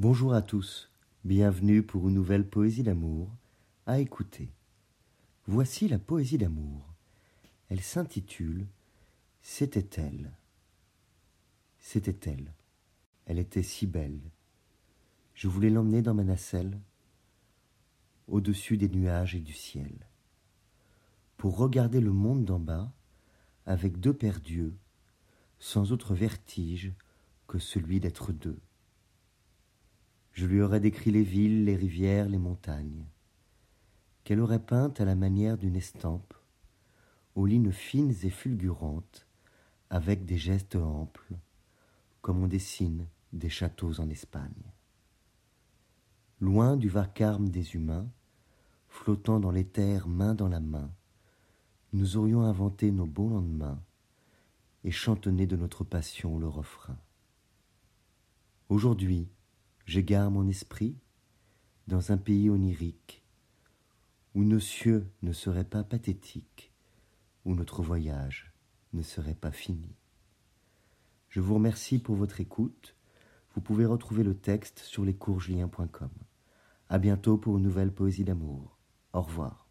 Bonjour à tous, bienvenue pour une nouvelle poésie d'amour à écouter. Voici la poésie d'amour. Elle s'intitule C'était elle. C'était elle. Elle était si belle. Je voulais l'emmener dans ma nacelle, au-dessus des nuages et du ciel, pour regarder le monde d'en bas avec deux paires d'yeux, sans autre vertige que celui d'être deux. Je lui aurais décrit les villes, les rivières, les montagnes, qu'elle aurait peintes à la manière d'une estampe, aux lignes fines et fulgurantes, avec des gestes amples, comme on dessine des châteaux en Espagne. Loin du vacarme des humains, flottant dans l'éther main dans la main, nous aurions inventé nos beaux lendemains et chantonné de notre passion le refrain. Aujourd'hui, j'égare mon esprit dans un pays onirique où nos cieux ne seraient pas pathétiques, où notre voyage ne serait pas fini. Je vous remercie pour votre écoute. Vous pouvez retrouver le texte sur lescoursjulien.com. À bientôt pour une nouvelle poésie d'amour. Au revoir.